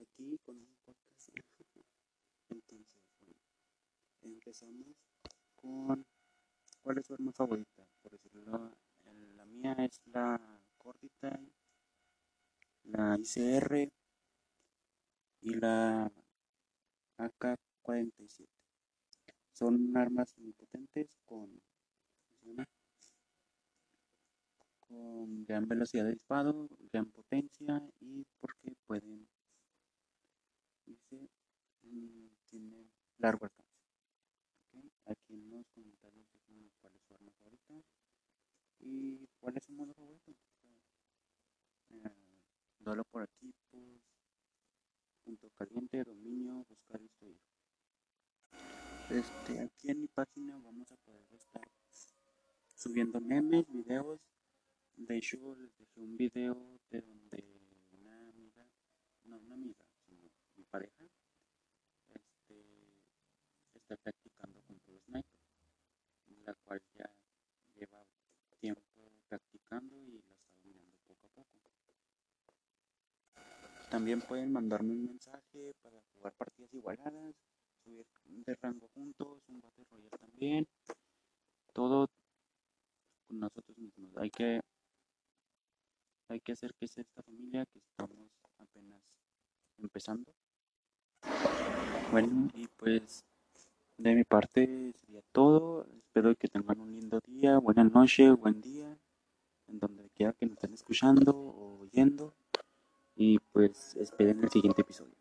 aquí con un podcast. Entonces, bueno, empezamos con ¿cuál es su arma favorita? Por decirlo, la mía es la Cordita, la ICR y la AK-47. Son armas muy potentes con, con gran velocidad de disparo, gran potencia y porque pueden, tiene largo alcance. Aquí en los comentarios déjenme cuál es su arma favorita y cuál es su modo favorito. Eh, duelo por equipos, punto caliente, dominio, buscar destruir. Este, aquí en mi página vamos a poder estar subiendo memes, videos. De hecho, les dejé un video de donde También pueden mandarme un mensaje para jugar partidas igualadas, subir de rango juntos, un Battle Royale también. Todo con nosotros mismos. Hay que hay que hacer que sea esta familia que estamos apenas empezando. Bueno, y pues de mi parte sería todo. Espero que tengan un lindo día, buena noche, buen día, en donde quiera que nos estén escuchando o oyendo. Y pues esperen el siguiente episodio.